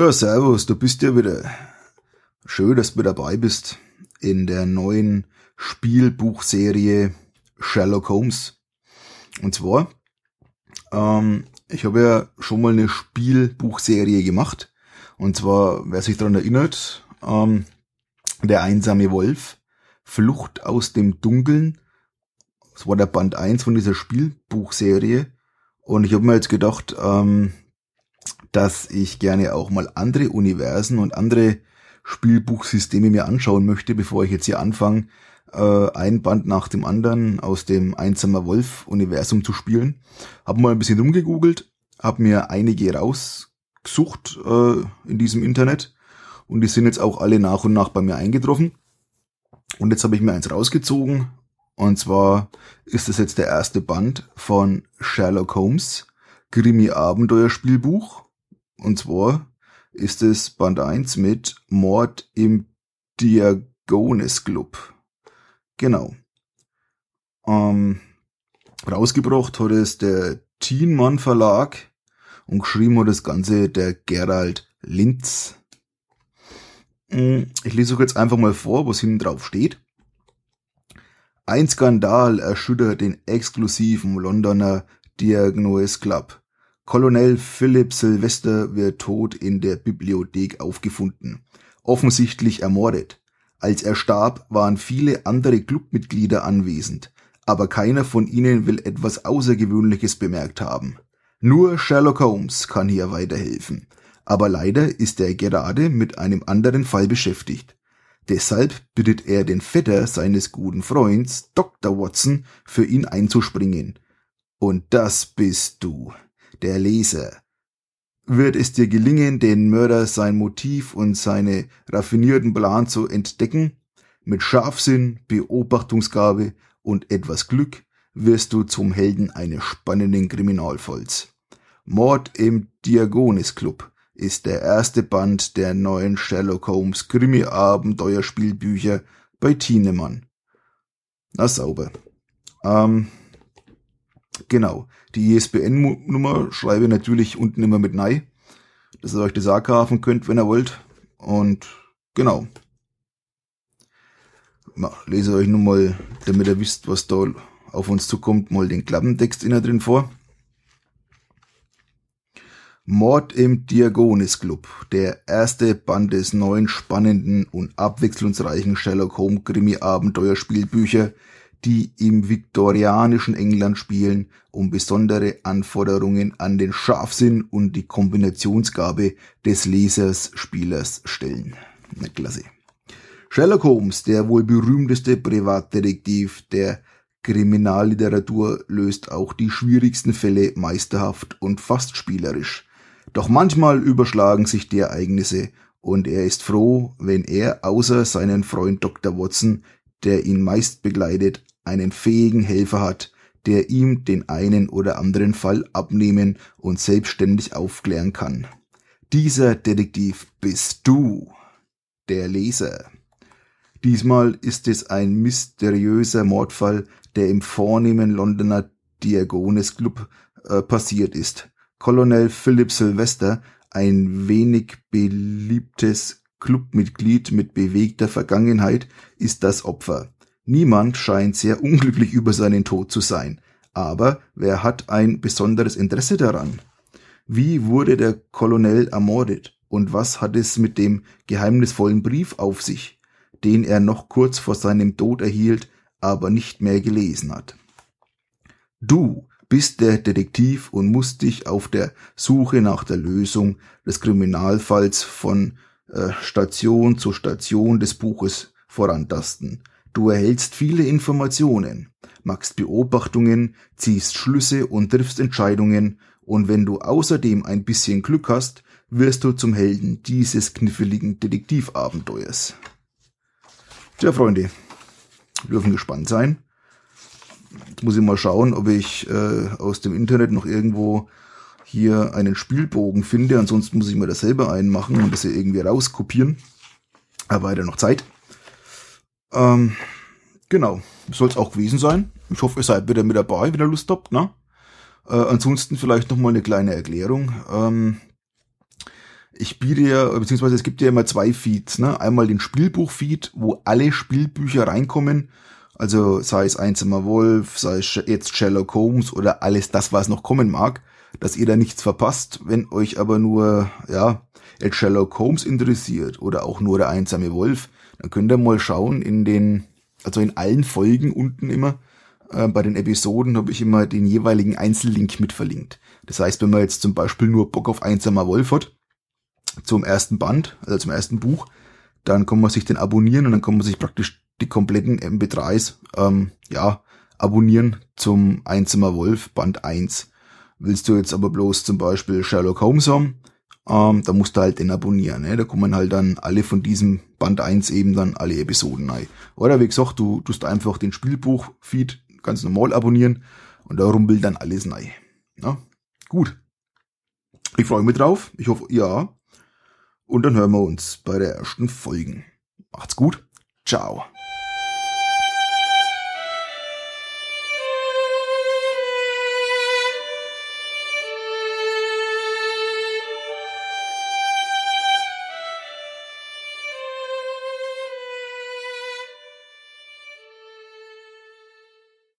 Ja, servus, du bist ja wieder. Schön, dass du dabei bist in der neuen Spielbuchserie Sherlock Holmes. Und zwar, ähm, ich habe ja schon mal eine Spielbuchserie gemacht. Und zwar, wer sich daran erinnert, ähm, der einsame Wolf, Flucht aus dem Dunkeln. Das war der Band 1 von dieser Spielbuchserie. Und ich habe mir jetzt gedacht, ähm, dass ich gerne auch mal andere Universen und andere Spielbuchsysteme mir anschauen möchte, bevor ich jetzt hier anfange, äh, ein Band nach dem anderen aus dem Einsamer Wolf-Universum zu spielen. Hab mal ein bisschen rumgegoogelt, hab mir einige rausgesucht äh, in diesem Internet und die sind jetzt auch alle nach und nach bei mir eingetroffen. Und jetzt habe ich mir eins rausgezogen und zwar ist das jetzt der erste Band von Sherlock Holmes, Krimi-Abenteuerspielbuch. Und zwar ist es Band 1 mit Mord im Diagones Club. Genau. Ähm, rausgebracht hat es der Thienmann Verlag und geschrieben hat das Ganze der Gerald Linz. Hm, ich lese euch jetzt einfach mal vor, was hinten drauf steht. Ein Skandal erschüttert den exklusiven Londoner Diagnose Club. Colonel Philip Sylvester wird tot in der Bibliothek aufgefunden, offensichtlich ermordet. Als er starb, waren viele andere Clubmitglieder anwesend, aber keiner von ihnen will etwas Außergewöhnliches bemerkt haben. Nur Sherlock Holmes kann hier weiterhelfen, aber leider ist er gerade mit einem anderen Fall beschäftigt. Deshalb bittet er den Vetter seines guten Freunds, Dr. Watson, für ihn einzuspringen. Und das bist du der Leser. Wird es dir gelingen, den Mörder sein Motiv und seine raffinierten Plan zu entdecken? Mit Scharfsinn, Beobachtungsgabe und etwas Glück wirst du zum Helden eines spannenden Kriminalfalls. Mord im Diagonis Club ist der erste Band der neuen Sherlock Holmes Krimi-Abenteuerspielbücher bei Thienemann. Na sauber. Ähm, Genau. Die ISBN-Nummer schreibe ich natürlich unten immer mit Nei, dass ihr euch das auch kaufen könnt, wenn ihr wollt. Und genau. Ja, lese euch nun mal, damit ihr wisst, was da auf uns zukommt, mal den Klappentext innen drin vor. Mord im Diagonis Club, der erste Band des neuen spannenden und abwechslungsreichen Sherlock Holmes Krimi Abenteuerspielbücher die im viktorianischen England spielen, um besondere Anforderungen an den Scharfsinn und die Kombinationsgabe des Lesers Spielers stellen. Na klasse. Sherlock Holmes, der wohl berühmteste Privatdetektiv der Kriminalliteratur, löst auch die schwierigsten Fälle meisterhaft und fast spielerisch. Doch manchmal überschlagen sich die Ereignisse und er ist froh, wenn er außer seinen Freund Dr. Watson, der ihn meist begleitet, einen fähigen Helfer hat, der ihm den einen oder anderen Fall abnehmen und selbstständig aufklären kann. Dieser Detektiv bist du, der Leser. Diesmal ist es ein mysteriöser Mordfall, der im vornehmen Londoner Diagones Club äh, passiert ist. Colonel Philip Sylvester, ein wenig beliebtes Clubmitglied mit bewegter Vergangenheit, ist das Opfer. Niemand scheint sehr unglücklich über seinen Tod zu sein, aber wer hat ein besonderes Interesse daran? Wie wurde der Kolonel ermordet und was hat es mit dem geheimnisvollen Brief auf sich, den er noch kurz vor seinem Tod erhielt, aber nicht mehr gelesen hat? Du bist der Detektiv und musst dich auf der Suche nach der Lösung des Kriminalfalls von äh, Station zu Station des Buches vorantasten. Du erhältst viele Informationen, machst Beobachtungen, ziehst Schlüsse und triffst Entscheidungen, und wenn du außerdem ein bisschen Glück hast, wirst du zum Helden dieses kniffligen Detektivabenteuers. Tja, Freunde, wir dürfen gespannt sein. Jetzt muss ich mal schauen, ob ich äh, aus dem Internet noch irgendwo hier einen Spielbogen finde. Ansonsten muss ich mir das selber einmachen und das hier irgendwie rauskopieren. Aber weiter noch Zeit. Ähm, genau, soll es auch gewesen sein. Ich hoffe, ihr seid wieder mit dabei, wenn ihr Lust habt. Ne? Äh, ansonsten vielleicht noch mal eine kleine Erklärung. Ähm, ich biete ja, beziehungsweise es gibt ja immer zwei Feeds, ne? Einmal den Spielbuch-Feed, wo alle Spielbücher reinkommen. Also sei es Einsamer Wolf, sei es jetzt Sherlock Holmes oder alles das, was noch kommen mag, dass ihr da nichts verpasst. Wenn euch aber nur, ja, Sherlock Holmes interessiert oder auch nur der Einsame Wolf, dann könnt ihr mal schauen in den, also in allen Folgen unten immer, äh, bei den Episoden habe ich immer den jeweiligen Einzellink mit verlinkt. Das heißt, wenn man jetzt zum Beispiel nur Bock auf Einsamer Wolf hat, zum ersten Band, also zum ersten Buch, dann kann man sich den abonnieren und dann kann man sich praktisch die kompletten MP3s ähm, ja, abonnieren zum Einzimmer Wolf Band 1. Willst du jetzt aber bloß zum Beispiel Sherlock Holmes haben, ähm, da musst du halt den abonnieren. Ne? Da kommen halt dann alle von diesem Band 1 eben dann alle Episoden rein. Oder wie gesagt, du tust einfach den Spielbuch-Feed ganz normal abonnieren und da rumpelt dann alles rein. Ja? Gut. Ich freue mich drauf. Ich hoffe, ja. Und dann hören wir uns bei der ersten Folge. Macht's gut. Ciao.